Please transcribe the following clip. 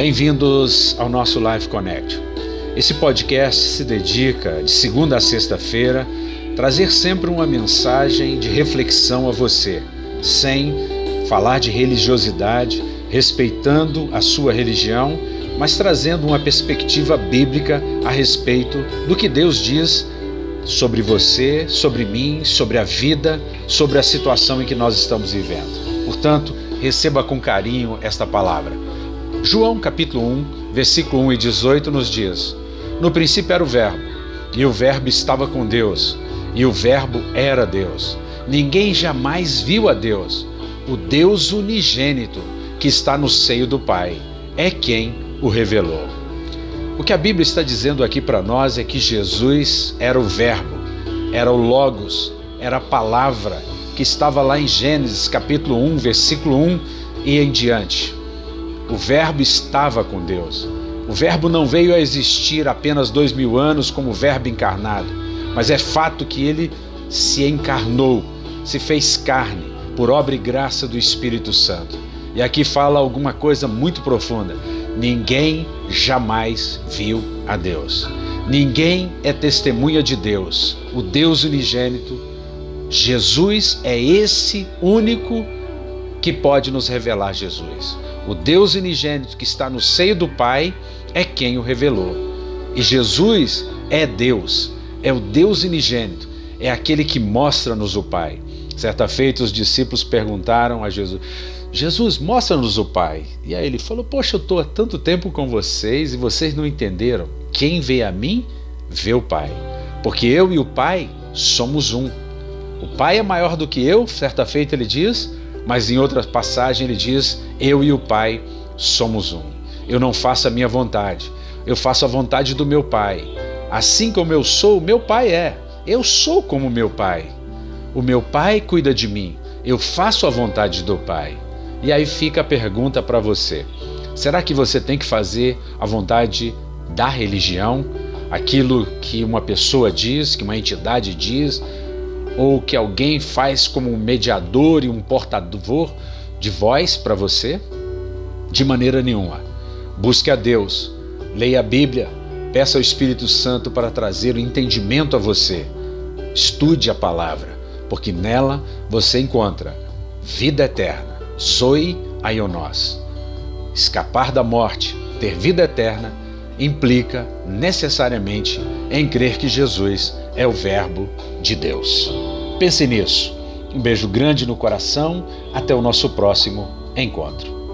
Bem-vindos ao nosso Live Connect. Esse podcast se dedica, de segunda a sexta-feira, trazer sempre uma mensagem de reflexão a você, sem falar de religiosidade, respeitando a sua religião, mas trazendo uma perspectiva bíblica a respeito do que Deus diz sobre você, sobre mim, sobre a vida, sobre a situação em que nós estamos vivendo. Portanto, receba com carinho esta palavra. João capítulo 1, versículo 1 e 18 nos diz: No princípio era o Verbo, e o Verbo estava com Deus, e o Verbo era Deus. Ninguém jamais viu a Deus. O Deus unigênito que está no seio do Pai é quem o revelou. O que a Bíblia está dizendo aqui para nós é que Jesus era o Verbo, era o Logos, era a palavra que estava lá em Gênesis capítulo 1, versículo 1 e em diante. O Verbo estava com Deus. O Verbo não veio a existir apenas dois mil anos como Verbo encarnado, mas é fato que ele se encarnou, se fez carne, por obra e graça do Espírito Santo. E aqui fala alguma coisa muito profunda. Ninguém jamais viu a Deus. Ninguém é testemunha de Deus. O Deus unigênito, Jesus é esse único que pode nos revelar Jesus. O Deus unigênito que está no seio do Pai é quem o revelou. E Jesus é Deus, é o Deus unigênito, é aquele que mostra-nos o Pai. Certa feita, os discípulos perguntaram a Jesus: Jesus, mostra-nos o Pai. E aí ele falou: Poxa, eu estou há tanto tempo com vocês e vocês não entenderam. Quem vê a mim, vê o Pai. Porque eu e o Pai somos um. O Pai é maior do que eu, certa feita ele diz, mas em outra passagem ele diz: Eu e o Pai somos um. Eu não faço a minha vontade, eu faço a vontade do meu Pai. Assim como eu sou, meu Pai é. Eu sou como meu Pai. O meu Pai cuida de mim. Eu faço a vontade do Pai. E aí fica a pergunta para você: será que você tem que fazer a vontade da religião? Aquilo que uma pessoa diz, que uma entidade diz, ou que alguém faz como um mediador e um portador de voz para você? De maneira nenhuma. Busque a Deus, leia a Bíblia, peça ao Espírito Santo para trazer o entendimento a você. Estude a palavra, porque nela você encontra vida eterna Zoe Aionós. Escapar da morte, ter vida eterna, implica necessariamente em crer que Jesus é o Verbo de Deus. Pense nisso. Um beijo grande no coração. Até o nosso próximo encontro.